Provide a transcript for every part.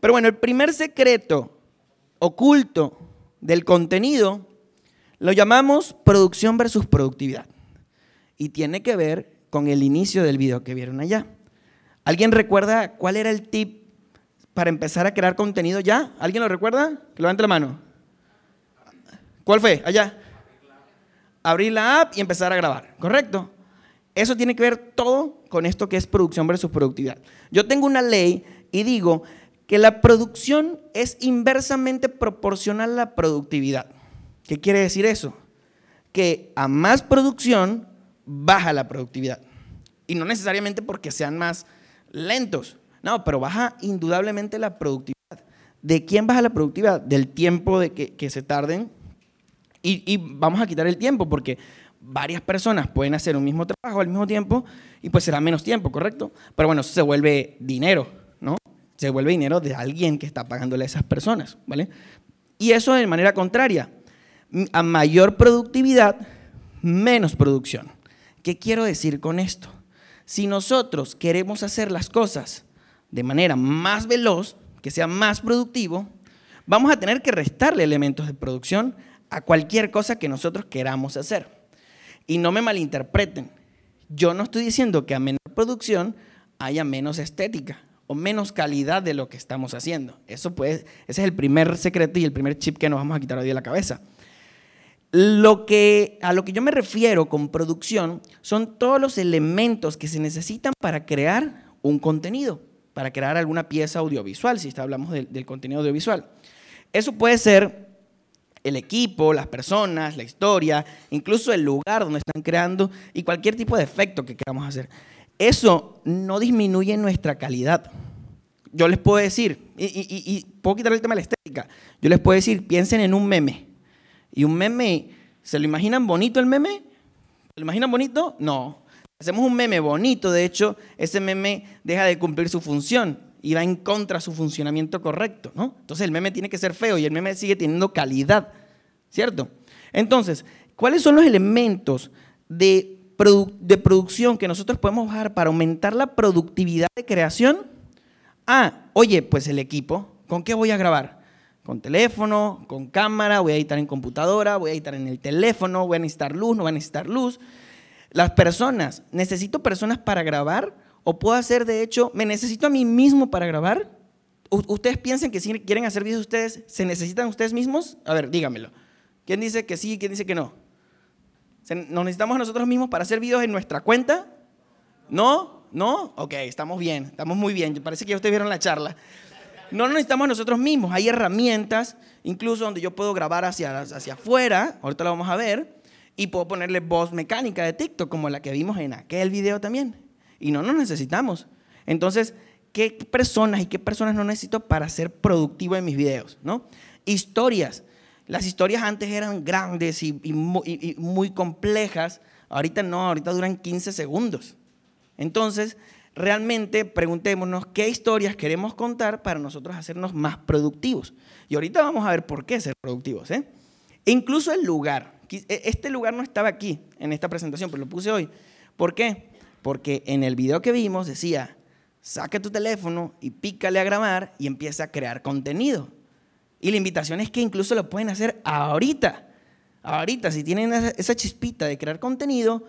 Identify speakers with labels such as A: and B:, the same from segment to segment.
A: Pero bueno, el primer secreto oculto del contenido lo llamamos producción versus productividad. Y tiene que ver con el inicio del video que vieron allá. ¿Alguien recuerda cuál era el tip para empezar a crear contenido ya? ¿Alguien lo recuerda? Que levante la mano. ¿Cuál fue? Allá. Abrir la app y empezar a grabar, ¿correcto? Eso tiene que ver todo con esto que es producción versus productividad. Yo tengo una ley y digo que la producción es inversamente proporcional a la productividad. ¿Qué quiere decir eso? Que a más producción baja la productividad. Y no necesariamente porque sean más lentos, no, pero baja indudablemente la productividad. ¿De quién baja la productividad? Del tiempo de que, se tarden. Y, y, vamos a quitar el tiempo porque varias personas pueden hacer un mismo trabajo al mismo tiempo y pues será menos tiempo, ¿correcto? Pero bueno, se vuelve dinero. Se vuelve dinero de alguien que está pagándole a esas personas, ¿vale? Y eso de manera contraria a mayor productividad, menos producción. ¿Qué quiero decir con esto? Si nosotros queremos hacer las cosas de manera más veloz, que sea más productivo, vamos a tener que restarle elementos de producción a cualquier cosa que nosotros queramos hacer. Y no me malinterpreten, yo no estoy diciendo que a menor producción haya menos estética o menos calidad de lo que estamos haciendo. Eso ese es el primer secreto y el primer chip que nos vamos a quitar hoy de la cabeza. Lo que, a lo que yo me refiero con producción son todos los elementos que se necesitan para crear un contenido, para crear alguna pieza audiovisual, si hablamos del, contenido audiovisual. Eso puede ser el equipo, las personas, la historia, incluso el lugar donde están creando y cualquier tipo de efecto que queramos hacer. Eso no disminuye nuestra calidad. Yo les puedo decir, y, puedo quitar el tema de la estética, yo les puedo decir, piensen en un meme. Y un meme, ¿se lo imaginan bonito el meme? ¿Se lo imaginan bonito? No. Hacemos un meme bonito, de hecho, ese meme deja de cumplir su función y va en contra de su funcionamiento correcto, ¿no? Entonces el meme tiene que ser feo y el meme sigue teniendo calidad, ¿cierto? Entonces, ¿cuáles son los elementos de, de producción que nosotros podemos bajar para aumentar la productividad de creación? Ah, oye, pues el equipo, ¿con qué voy a grabar? con teléfono, con cámara, voy a editar en computadora, voy a editar en el teléfono, voy a necesitar luz, no voy a necesitar luz. Las personas, ¿necesito personas para grabar? ¿O puedo hacer, de hecho, me necesito a mí mismo para grabar? ¿Ustedes piensan que si quieren hacer videos ustedes, se necesitan ustedes mismos? A ver, dígamelo. ¿Quién dice que sí quién dice que no? ¿Nos necesitamos nosotros mismos para hacer videos en nuestra cuenta? ¿No? ¿No? Ok, estamos bien, estamos muy bien. Parece que ya ustedes vieron la charla. No lo necesitamos nosotros mismos. Hay herramientas, incluso donde yo puedo grabar hacia, hacia afuera, ahorita lo vamos a ver, y puedo ponerle voz mecánica de TikTok, como la que vimos en aquel video también. Y no nos necesitamos. Entonces, ¿qué personas y qué personas no necesito para ser productivo en mis videos? ¿no? Historias. Las historias antes eran grandes y, muy complejas. Ahorita no, ahorita duran 15 segundos. Entonces, realmente preguntémonos qué historias queremos contar para nosotros hacernos más productivos. Y ahorita vamos a ver por qué ser productivos. ¿eh? E incluso el lugar. E, este lugar no estaba aquí en esta presentación, pero lo puse hoy. ¿Por qué? Porque en el video que vimos decía, saca tu teléfono y pícale a grabar y empieza a crear contenido. Y la invitación es que incluso lo pueden hacer ahorita. Ahorita, si tienen esa chispita de crear contenido,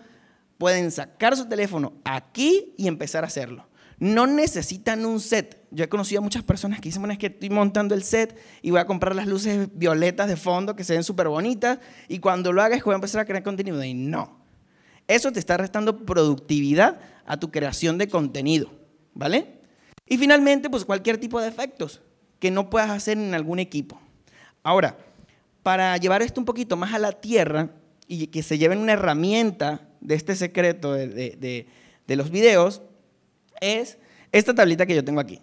A: pueden sacar su teléfono aquí y empezar a hacerlo. No necesitan un set. Yo he conocido a muchas personas que dicen, bueno, es que estoy montando el set y voy a comprar las luces violetas de fondo que se ven súper bonitas y cuando lo hagas voy a empezar a crear contenido. Y no. Eso te está restando productividad a tu creación de contenido, ¿vale? Y finalmente, pues cualquier tipo de efectos que no puedas hacer en algún equipo. Ahora, para llevar esto un poquito más a la tierra y que se lleven una herramienta de este secreto de, los videos es esta tablita que yo tengo aquí.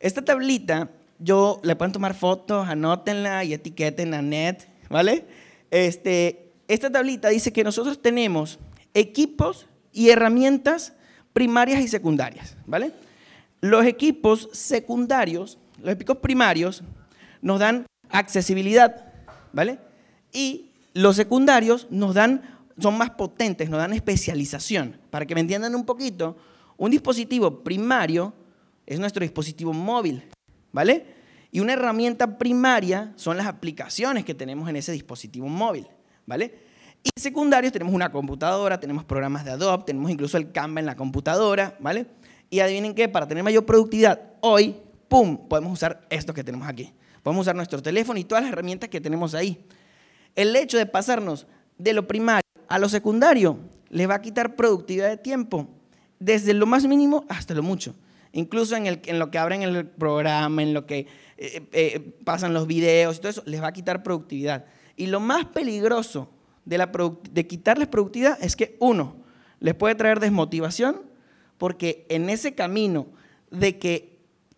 A: Esta tablita, yo le pueden tomar fotos, anótenla y etiqueten a net, ¿vale? Este, esta tablita dice que nosotros tenemos equipos y herramientas primarias y secundarias, ¿vale? Los equipos secundarios, los equipos primarios, nos dan accesibilidad, ¿vale? Y los secundarios nos dan son más potentes, nos dan especialización. Para que me entiendan un poquito, un dispositivo primario es nuestro dispositivo móvil, ¿vale? Y una herramienta primaria son las aplicaciones que tenemos en ese dispositivo móvil, ¿vale? Y secundarios tenemos una computadora, tenemos programas de Adobe, tenemos incluso el Canva en la computadora, ¿vale? Y adivinen qué, para tener mayor productividad, hoy, ¡pum!, podemos usar esto que tenemos aquí. Podemos usar nuestro teléfono y todas las herramientas que tenemos ahí. El hecho de pasarnos de lo primario a lo secundario les va a quitar productividad de tiempo, desde lo más mínimo hasta lo mucho. Incluso en, el, en lo que abren el programa, en lo que eh, eh, pasan los videos y todo eso, les va a quitar productividad. Y lo más peligroso de, la de quitarles productividad es que, uno, les puede traer desmotivación, porque en ese camino de que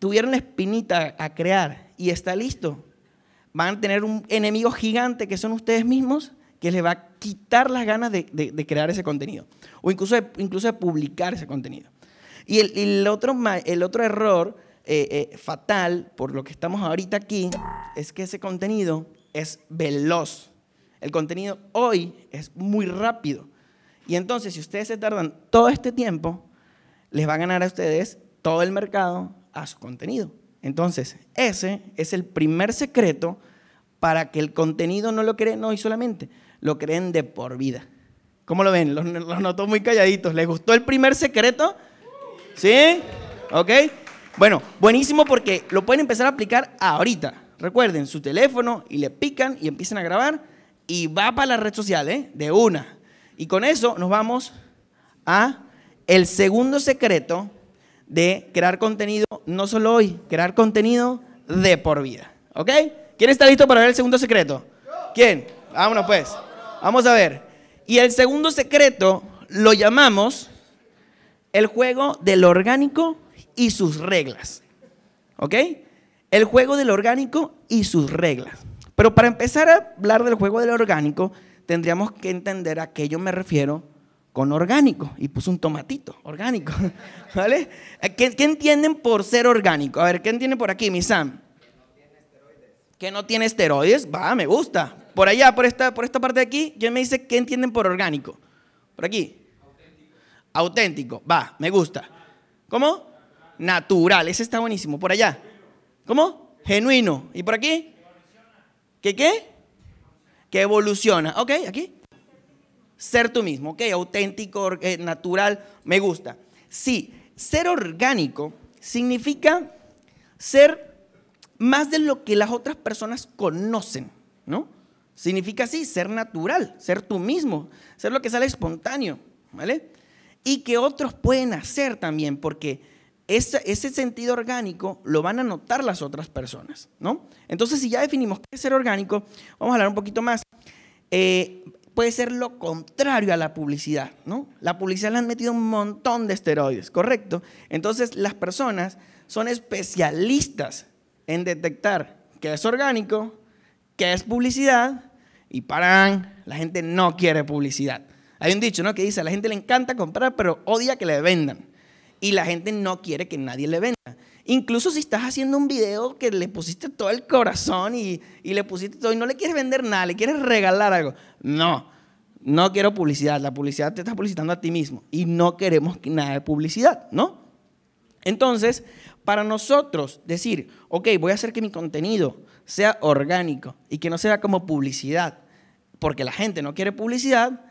A: tuvieron la espinita a crear y está listo, van a tener un enemigo gigante que son ustedes mismos, que les va a quitar las ganas de, crear ese contenido, o incluso de, incluso de publicar ese contenido. Y el, otro, el otro error eh, eh, fatal, por lo que estamos ahorita aquí, es que ese contenido es veloz. El contenido hoy es muy rápido. Y entonces, si ustedes se tardan todo este tiempo, les va a ganar a ustedes todo el mercado a su contenido. Entonces, ese es el primer secreto para que el contenido no lo creen hoy solamente, lo creen de por vida. ¿Cómo lo ven? Los, noto muy calladitos. ¿Les gustó el primer secreto? ¿Sí? ¿Ok? Bueno, buenísimo porque lo pueden empezar a aplicar ahorita. Recuerden, su teléfono y le pican y empiezan a grabar y va para la red social, ¿eh? De una. Y con eso nos vamos a el segundo secreto de crear contenido, no solo hoy, crear contenido de por vida. ¿Ok? ¿Quién está listo para ver el segundo secreto? ¿Quién? Vámonos pues. Vamos a ver. Y el segundo secreto lo llamamos el juego del orgánico y sus reglas. ¿Ok? El juego del orgánico y sus reglas. Pero para empezar a hablar del juego del orgánico, tendríamos que entender a qué yo me refiero con orgánico. Y puse un tomatito, orgánico. ¿Vale? ¿Qué, entienden por ser orgánico? A ver, ¿qué entienden por aquí, mi Sam? Que no tiene esteroides. Va, me gusta. Por allá, por esta, por esta parte de aquí, ¿quién me dice qué entienden por orgánico? Por aquí. Auténtico. Auténtico. Va, me gusta. ¿Cómo? Natural. Ese está buenísimo. Por allá. ¿Cómo? Genuino. ¿Y por aquí? ¿Qué qué? Que evoluciona. Ok, aquí. Ser tú mismo, ok, auténtico, eh, natural, me gusta. Sí, ser orgánico significa ser más de lo que las otras personas conocen, ¿no? Significa así, ser natural, ser tú mismo, ser lo que sale espontáneo, ¿vale? Y que otros pueden hacer también, porque ese, sentido orgánico lo van a notar las otras personas, ¿no? Entonces, si ya definimos qué es ser orgánico, vamos a hablar un poquito más. Eh, puede ser lo contrario a la publicidad, ¿no? La publicidad le han metido un montón de esteroides, ¿correcto? Entonces, las personas son especialistas en detectar qué es orgánico, qué es publicidad, y paran, la gente no quiere publicidad. Hay un dicho, ¿no? Que dice, a la gente le encanta comprar, pero odia que le vendan y la gente no quiere que nadie le venda. Incluso si estás haciendo un video que le pusiste todo el corazón y, le pusiste todo y no le quieres vender nada, le quieres regalar algo. No, no quiero publicidad. La publicidad te está publicitando a ti mismo y no queremos nada de publicidad, ¿no? Entonces, para nosotros decir, ok, voy a hacer que mi contenido sea orgánico y que no sea como publicidad, porque la gente no quiere publicidad,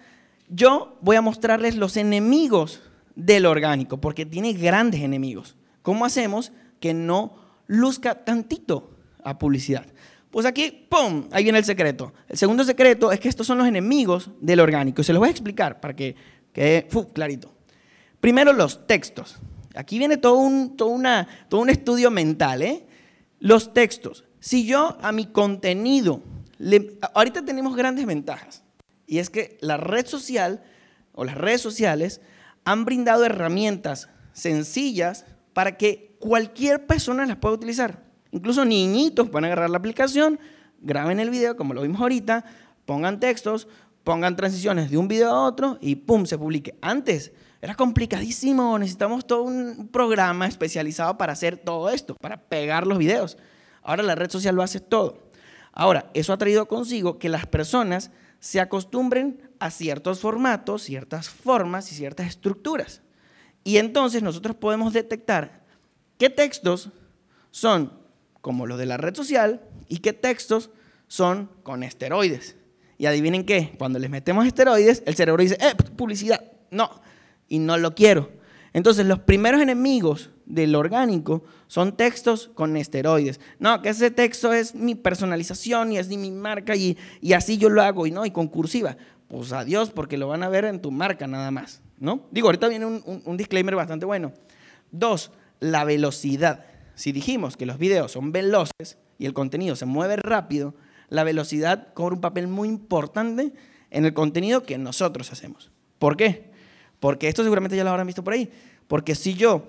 A: yo voy a mostrarles los enemigos del orgánico, porque tiene grandes enemigos. ¿Cómo hacemos que no luzca tantito a publicidad? Pues aquí, ¡pum! Ahí viene el secreto. El segundo secreto es que estos son los enemigos del orgánico. Se los voy a explicar para que quede clarito. Primero, los textos. Aquí viene todo un, todo una, todo un estudio mental. ¿eh? Los textos. Si yo a mi contenido, ahorita tenemos grandes ventajas. Y es que la red social o las redes sociales han brindado herramientas sencillas para que cualquier persona las pueda utilizar. Incluso niñitos pueden agarrar la aplicación, graben el video como lo vimos ahorita, pongan textos, pongan transiciones de un video a otro y ¡pum! se publique. Antes era complicadísimo, necesitamos todo un programa especializado para hacer todo esto, para pegar los videos. Ahora la red social lo hace todo. Ahora, eso ha traído consigo que las personas se acostumbren a ciertos formatos, ciertas formas y ciertas estructuras. Y entonces nosotros podemos detectar qué textos son como los de la red social y qué textos son con esteroides. Y adivinen qué, cuando les metemos esteroides, el cerebro dice, eh, publicidad, no, y no lo quiero. Entonces, los primeros enemigos del orgánico son textos con esteroides. No, que ese texto es mi personalización y es mi marca y, y así yo lo hago y no, y con cursiva. Pues adiós, porque lo van a ver en tu marca nada más, ¿no? Digo, ahorita viene un, un disclaimer bastante bueno. Dos, la velocidad. Si dijimos que los videos son veloces y el contenido se mueve rápido, la velocidad cobra un papel muy importante en el contenido que nosotros hacemos. ¿Por qué? Porque esto seguramente ya lo habrán visto por ahí. Porque si yo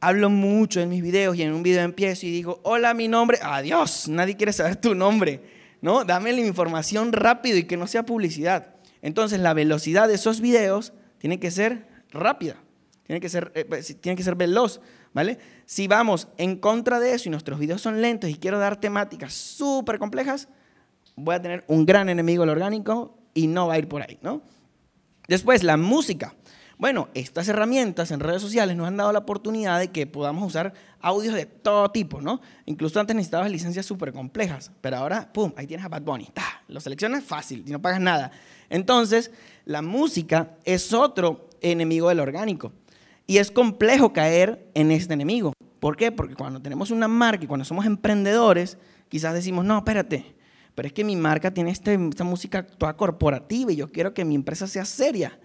A: hablo mucho en mis videos y en un video empiezo y digo, hola, mi nombre, adiós, nadie quiere saber tu nombre, ¿no? Dame la información rápido y que no sea publicidad. Entonces la velocidad de esos videos tiene que ser rápida, tiene que ser, eh, pues, que ser veloz, ¿vale? Si vamos en contra de eso y nuestros videos son lentos y quiero dar temáticas súper complejas, voy a tener un gran enemigo el orgánico y no va a ir por ahí, ¿no? Después, la música. Bueno, estas herramientas en redes sociales nos han dado la oportunidad de que podamos usar audios de todo tipo, ¿no? Incluso antes necesitabas licencias súper complejas, pero ahora, ¡pum!, ahí tienes a Bad Bunny. ¡Ta! Lo seleccionas fácil y no pagas nada. Entonces, la música es otro enemigo del orgánico. Y es complejo caer en este enemigo. ¿Por qué? Porque cuando tenemos una marca y cuando somos emprendedores, quizás decimos, no, espérate, pero es que mi marca tiene este, esta música toda corporativa y yo quiero que mi empresa sea seria.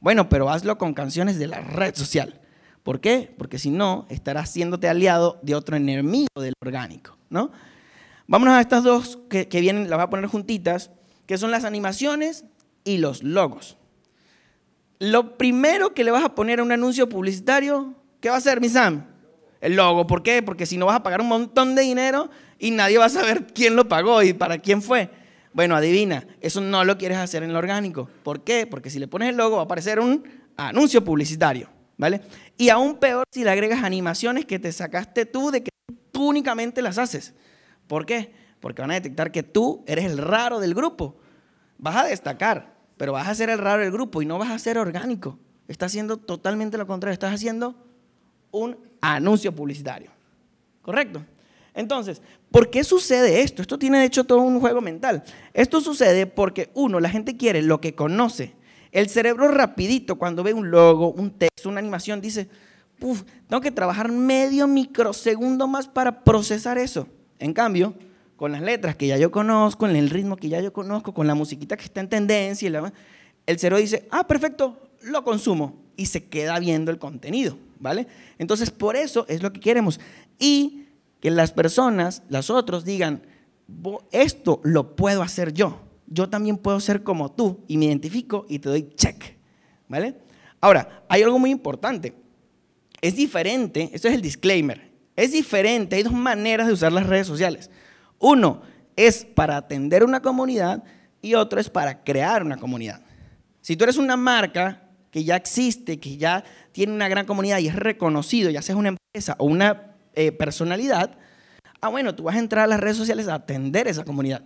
A: Bueno, pero hazlo con canciones de la red social. ¿Por qué? Porque si no, estarás haciéndote aliado de otro enemigo del orgánico, ¿no? Vámonos a estas dos que, vienen, las voy a poner juntitas, que son las animaciones y los logos. Lo primero que le vas a poner a un anuncio publicitario, ¿qué va a ser, mi Sam? El logo. ¿Por qué? Porque si no vas a pagar un montón de dinero y nadie va a saber quién lo pagó y para quién fue. Bueno, adivina, eso no lo quieres hacer en lo orgánico. ¿Por qué? Porque si le pones el logo va a aparecer un anuncio publicitario, ¿vale? Y aún peor si le agregas animaciones que te sacaste tú de que tú únicamente las haces. ¿Por qué? Porque van a detectar que tú eres el raro del grupo. Vas a destacar, pero vas a ser el raro del grupo y no vas a ser orgánico. Estás haciendo totalmente lo contrario. Estás haciendo un anuncio publicitario. ¿Correcto? Entonces, ¿por qué sucede esto? Esto tiene de hecho todo un juego mental. Esto sucede porque uno, la gente quiere lo que conoce. El cerebro rapidito cuando ve un logo, un texto, una animación, dice, Uf, tengo que trabajar medio microsegundo más para procesar eso. En cambio, con las letras que ya yo conozco, en el ritmo que ya yo conozco, con la musiquita que está en tendencia, el cerebro dice, ah, perfecto, lo consumo y se queda viendo el contenido, ¿vale? Entonces, por eso es lo que queremos. Y que las personas, las otros, digan, esto lo puedo hacer yo. Yo también puedo ser como tú y me identifico y te doy check. ¿Vale? Ahora, hay algo muy importante. Es diferente, esto es el disclaimer. Es diferente, hay dos maneras de usar las redes sociales. Uno es para atender una comunidad y otro es para crear una comunidad. Si tú eres una marca que ya existe, que ya tiene una gran comunidad y es reconocido, ya seas una empresa o una eh, personalidad, ah, bueno, tú vas a entrar a las redes sociales a atender esa comunidad.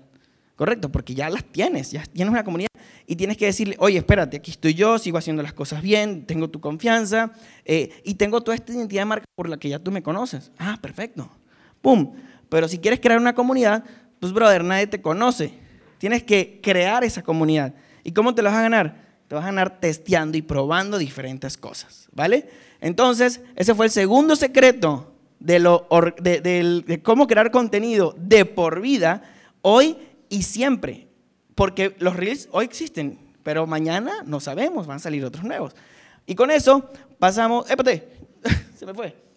A: Correcto, porque ya las tienes, ya tienes una comunidad y tienes que decirle, oye, espérate, aquí estoy yo, sigo haciendo las cosas bien, tengo tu confianza eh, y tengo toda esta identidad de marca por la que ya tú me conoces. Ah, perfecto. ¡Pum! Pero si quieres crear una comunidad, pues, brother, nadie te conoce. Tienes que crear esa comunidad. ¿Y cómo te la vas a ganar? Te vas a ganar testeando y probando diferentes cosas, ¿vale? Entonces, ese fue el segundo secreto de, lo, de, cómo crear contenido de por vida, hoy y siempre. Porque los reels hoy existen, pero mañana no sabemos, van a salir otros nuevos. Y con eso pasamos. ¡Épate! Se me fue.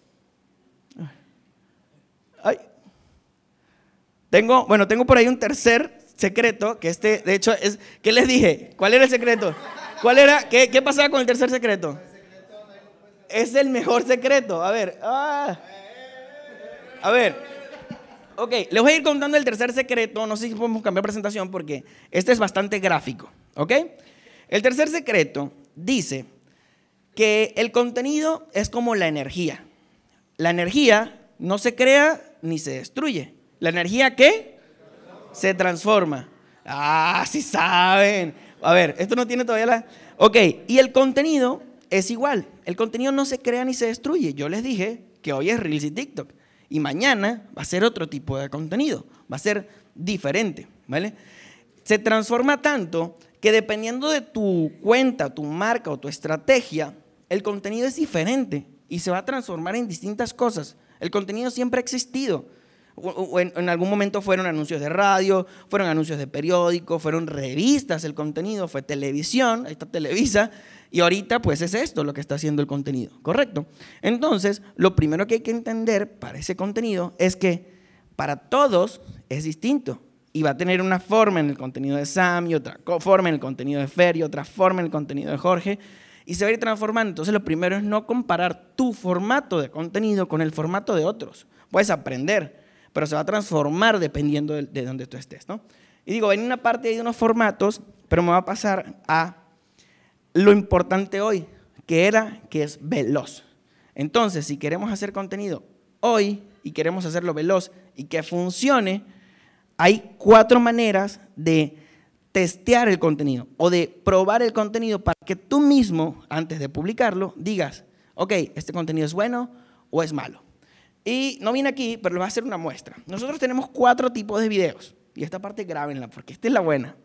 A: Tengo, bueno, tengo por ahí un tercer secreto, que este, de hecho, es. ¿Qué les dije? ¿Cuál era el secreto? ¿Cuál era? ¿Qué, pasaba con el tercer secreto? Es el mejor secreto. A ver. Ah. A ver. Ok, les voy a ir contando el tercer secreto. No sé si podemos cambiar presentación porque este es bastante gráfico. ¿Ok? El tercer secreto dice que el contenido es como la energía. La energía no se crea ni se destruye. ¿La energía qué? Se transforma. Ah, sí saben. A ver, esto no tiene todavía la... Ok, y el contenido es igual. El contenido no se crea ni se destruye. Yo les dije que hoy es Reels y TikTok. y mañana va a ser otro tipo de contenido, va a ser diferente, ¿vale? Se transforma tanto que dependiendo de tu cuenta, tu marca o tu estrategia, el contenido es diferente y se va a transformar en distintas cosas. El contenido siempre ha existido. En, algún momento fueron anuncios de radio, fueron anuncios de periódico, fueron revistas el contenido, fue televisión, ahí está Televisa, y ahorita pues es esto lo que está haciendo el contenido, ¿correcto? Entonces, lo primero que hay que entender para ese contenido es que para todos es distinto y va a tener una forma en el contenido de Sam y otra forma en el contenido de Fer y otra forma en el contenido de Jorge y se va a ir transformando. Entonces lo primero es no comparar tu formato de contenido con el formato de otros. Puedes aprender, pero se va a transformar dependiendo de, de donde tú estés. ¿no? Y digo, en una parte hay unos formatos, pero me va a pasar a lo importante hoy, que era que es veloz. Entonces, si queremos hacer contenido hoy y queremos hacerlo veloz y que funcione, hay cuatro maneras de testear el contenido o de probar el contenido para que tú mismo, antes de publicarlo, digas, ok, este contenido es bueno o es malo. Y no viene aquí, pero les voy a hacer una muestra. Nosotros tenemos cuatro tipos de videos. Y esta parte grábenla, porque esta es la buena.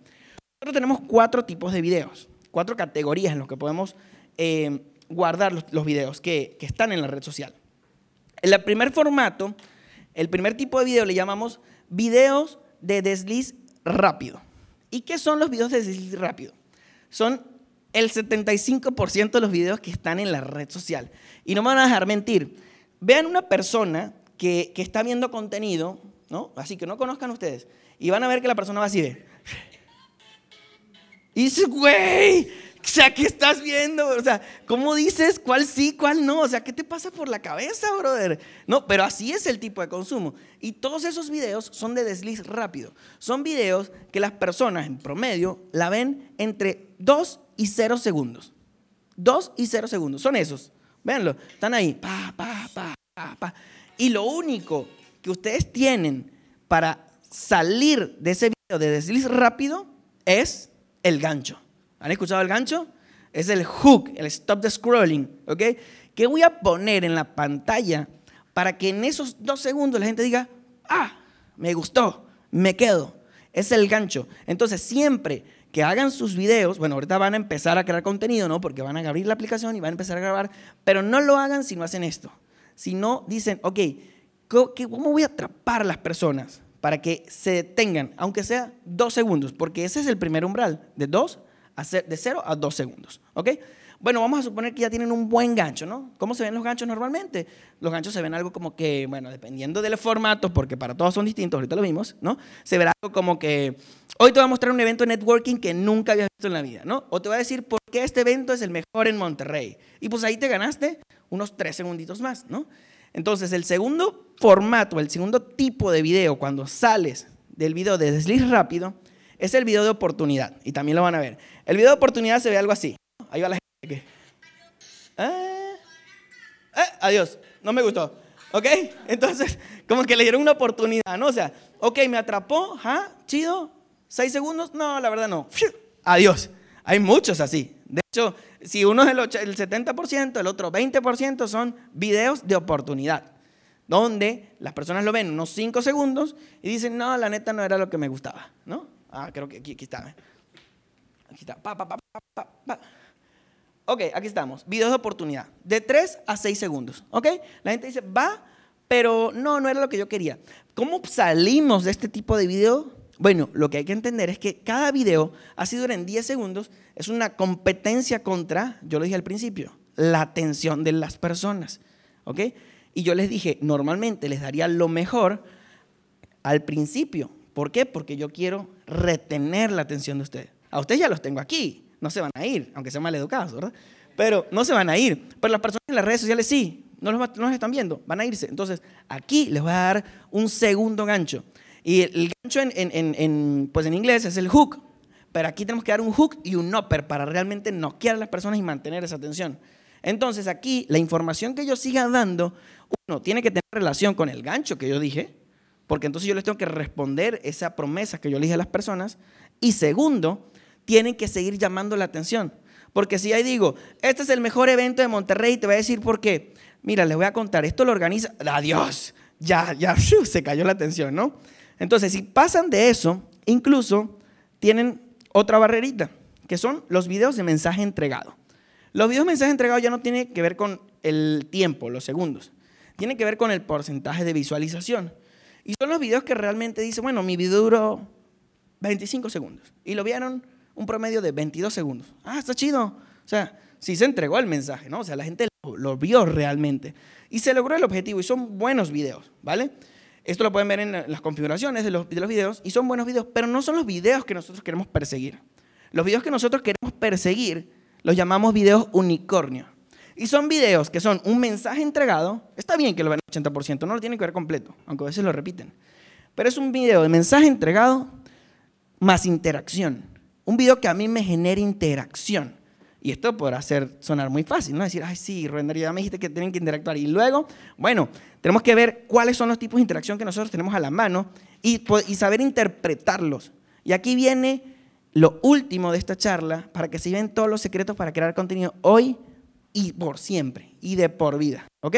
A: Nosotros tenemos cuatro tipos de videos, cuatro categorías en las que podemos eh, guardar los, los videos que, que están en la red social. El primer formato, el primer tipo de video le llamamos videos de desliz rápido. ¿Y qué son los videos de desliz rápido? Son el 75% de los videos que están en la red social. Y no me van a dejar mentir. Vean una persona que, está viendo contenido, ¿no? Así que no conozcan ustedes. Y van a ver que la persona va así de... Y dice, güey, o sea, ¿qué estás viendo? O sea, ¿cómo dices cuál sí, cuál no? O sea, ¿qué te pasa por la cabeza, brother? No, pero así es el tipo de consumo. Y todos esos videos son de desliz rápido. Son videos que las personas en promedio la ven entre 2 y 0 segundos. 2 y 0 segundos. Son esos. Véanlo. Están ahí. Pa, pa, pa, pa, pa. Y lo único que ustedes tienen para salir de ese video de desliz rápido es el gancho. ¿Han escuchado el gancho? Es el hook, el stop the scrolling, ¿ok? ¿Qué voy a poner en la pantalla para que en esos dos segundos la gente diga, ah, me gustó, me quedo? Es el gancho. Entonces, siempre hagan sus videos, bueno, ahorita van a empezar a crear contenido, ¿no? Porque van a abrir la aplicación y van a empezar a grabar, pero no lo hagan si no hacen esto. Si no dicen, ok, ¿cómo voy a atrapar a las personas para que se detengan, aunque sea dos segundos? Porque ese es el primer umbral, de dos de 0 a 2 segundos. ¿Ok? Bueno, vamos a suponer que ya tienen un buen gancho, ¿no? ¿Cómo se ven los ganchos normalmente? Los ganchos se ven algo como que, bueno, dependiendo del formato, porque para todos son distintos, ahorita lo vimos, ¿no? Se verá algo como que, hoy te voy a mostrar un evento de networking que nunca habías visto en la vida, ¿no? O te voy a decir por qué este evento es el mejor en Monterrey. Y pues ahí te ganaste unos 3 segunditos más, ¿no? Entonces, el segundo formato, el segundo tipo de video, cuando sales del video de desliz rápido, es el video de oportunidad. Y también lo van a ver. El video de oportunidad se ve algo así. Ahí va la Ah, eh, adiós, no me gustó. ¿Ok? Entonces, como que le dieron una oportunidad, ¿no? O sea, ok, me atrapó. Chido, ¿seis segundos? No, la verdad no. Adiós. Hay muchos así. De hecho, si uno es el, el 70%, el otro 20% son videos de oportunidad, donde las personas lo ven unos 5 segundos y dicen, no, la neta no era lo que me gustaba, ¿no? Ah, creo que aquí, está. ¿eh? Aquí está. Pa, pa, pa, ok, aquí estamos. Videos de oportunidad. De 3 a 6 segundos. ¿Ok? La gente dice, va, pero no, no era lo que yo quería. ¿Cómo salimos de este tipo de video? Bueno, lo que hay que entender es que cada video, así duran 10 segundos, es una competencia contra, yo lo dije al principio, la atención de las personas. ¿Ok? Y yo les dije, normalmente les daría lo mejor al principio. ¿Por qué? Porque yo quiero retener la atención de ustedes. A ustedes ya los tengo aquí, no se van a ir, aunque sean mal educados, ¿verdad? Pero no se van a ir. Pero las personas en las redes sociales sí, no los, están viendo, van a irse. Entonces, aquí les voy a dar un segundo gancho. Y el, gancho en, pues en inglés es el hook. Pero aquí tenemos que dar un hook y un upper para realmente noquear a las personas y mantener esa atención. Entonces, aquí la información que yo siga dando, uno, tiene que tener relación con el gancho que yo dije, porque entonces yo les tengo que responder esa promesa que yo le dije a las personas. Y segundo, tienen que seguir llamando la atención. Porque si ahí digo, este es el mejor evento de Monterrey, te voy a decir por qué. Mira, les voy a contar, esto lo organiza, adiós, ya, ya se cayó la atención, ¿no? Entonces, si pasan de eso, incluso tienen otra barrerita, que son los videos de mensaje entregado. Los videos de mensaje entregado ya no tienen que ver con el tiempo, los segundos. Tiene que ver con el porcentaje de visualización. Y son los videos que realmente dicen, bueno, mi video duró 25 segundos. Y lo vieron un promedio de 22 segundos. Ah, está chido. O sea, sí se entregó el mensaje, ¿no? O sea, la gente lo, vio realmente. Y se logró el objetivo y son buenos videos, ¿vale? Esto lo pueden ver en las configuraciones de los, de los videos y son buenos videos, pero no son los videos que nosotros queremos perseguir. Los videos que nosotros queremos perseguir los llamamos videos unicornio. Y son videos que son un mensaje entregado. Está bien que lo vean 80%, no lo tienen que ver completo, aunque a veces lo repiten. Pero es un video de mensaje entregado más interacción. Un video que a mí me genere interacción. Y esto podrá hacer sonar muy fácil, ¿no? Decir, ay, sí, Render, ya me dijiste que tienen que interactuar. Y luego, bueno, tenemos que ver cuáles son los tipos de interacción que nosotros tenemos a la mano y, y saber interpretarlos. Y aquí viene lo último de esta charla para que se lleven todos los secretos para crear contenido hoy y por siempre y de por vida. ¿Ok?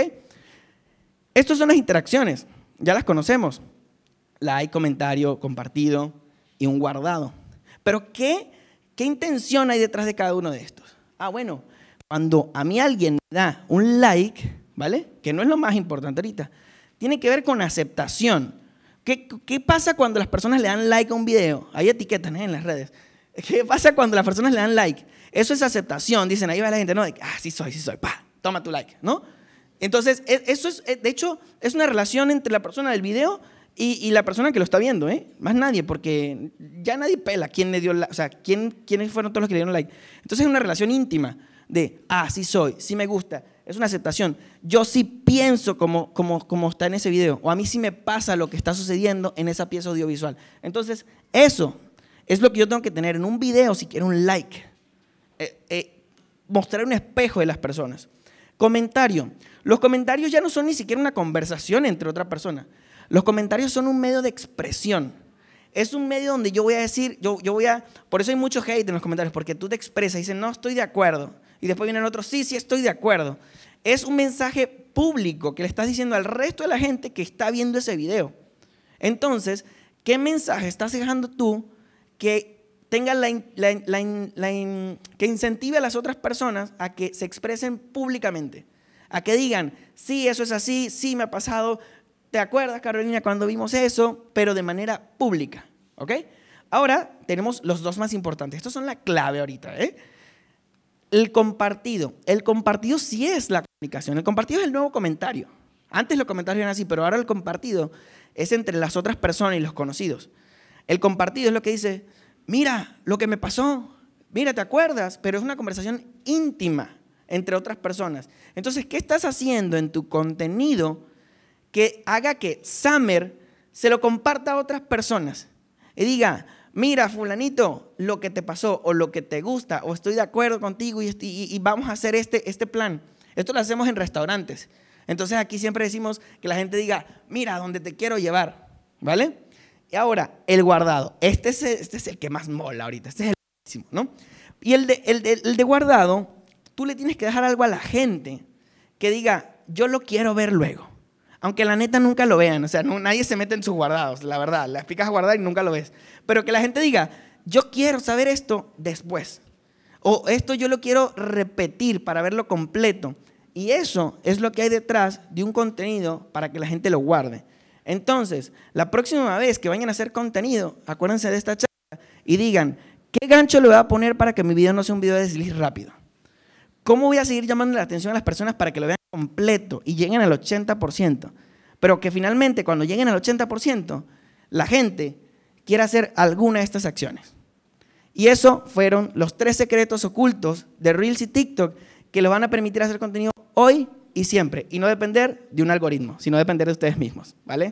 A: Estas son las interacciones, ya las conocemos. Like, comentario, compartido y un guardado. Pero ¿qué, qué intención hay detrás de cada uno de estos? Ah, bueno, cuando a mí alguien me da un like, ¿vale? Que no es lo más importante ahorita, tiene que ver con aceptación. ¿Qué, ¿Qué, pasa cuando las personas le dan like a un video? Hay etiquetas en las redes. ¿Qué pasa cuando las personas le dan like? Eso es aceptación. Dicen, ahí va la gente, no, ah, sí soy, sí soy, pa, toma tu like, ¿no? Entonces, e, eso es, e, de hecho, es una relación entre la persona del video y, la persona que lo está viendo, ¿eh? Más nadie, porque ya nadie pela quién le dio, o sea, quién, quiénes fueron todos los que le dieron like. Entonces, es una relación íntima de, ah, sí soy, sí me gusta, es una aceptación. Yo sí pienso como, como, como está en ese video, o a mí sí me pasa lo que está sucediendo en esa pieza audiovisual. Entonces, eso es lo que yo tengo que tener en un video si quiero un like. Eh, eh, mostrar un espejo de las personas. Comentario. Los comentarios ya no son ni siquiera una conversación entre otra persona. Los comentarios son un medio de expresión. Es un medio donde yo voy a decir, yo, voy a, por eso hay mucho hate en los comentarios, porque tú te expresas y dices, no, estoy de acuerdo. Y después viene el otro, sí, sí, estoy de acuerdo. Es un mensaje público que le estás diciendo al resto de la gente que está viendo ese video. Entonces, ¿qué mensaje estás dejando tú que tenga la, que incentive a las otras personas a que se expresen públicamente, a que digan, sí, eso es así, sí me ha pasado, ¿te acuerdas Carolina cuando vimos eso? Pero de manera pública, ¿ok? Ahora tenemos los dos más importantes, estos son la clave ahorita, ¿eh? El compartido, el compartido sí es la comunicación, el compartido es el nuevo comentario. Antes los comentarios eran así, pero ahora el compartido es entre las otras personas y los conocidos. El compartido es lo que dice, mira lo que me pasó, mira, ¿te acuerdas? Pero es una conversación íntima entre otras personas. Entonces, ¿qué estás haciendo en tu contenido que haga que Summer se lo comparta a otras personas? Y diga, mira, fulanito, lo que te pasó o lo que te gusta o estoy de acuerdo contigo y, vamos a hacer este, este plan. Esto lo hacemos en restaurantes. Entonces aquí siempre decimos que la gente diga, mira, donde te quiero llevar, ¿vale? Y ahora, el guardado. Este es el, este es el que más mola ahorita. Este es el máximo, ¿no? Y el de, el, de, guardado, tú le tienes que dejar algo a la gente que diga, yo lo quiero ver luego. Aunque la neta nunca lo vean. O sea, nadie se mete en sus guardados, la verdad. La picas a guardar y nunca lo ves. Pero que la gente diga, yo quiero saber esto después. O esto yo lo quiero repetir para verlo completo. Y eso es lo que hay detrás de un contenido para que la gente lo guarde. Entonces, la próxima vez que vayan a hacer contenido, acuérdense de esta charla y digan, ¿qué gancho le voy a poner para que mi video no sea un video de desliz rápido? ¿Cómo voy a seguir llamando la atención a las personas para que lo vean completo y lleguen al 80%? Pero que finalmente cuando lleguen al 80%, la gente quiera hacer alguna de estas acciones. Y eso fueron los tres secretos ocultos de Reels y TikTok que les van a permitir hacer contenido hoy y siempre. Y no depender de un algoritmo, sino depender de ustedes mismos. ¿Vale?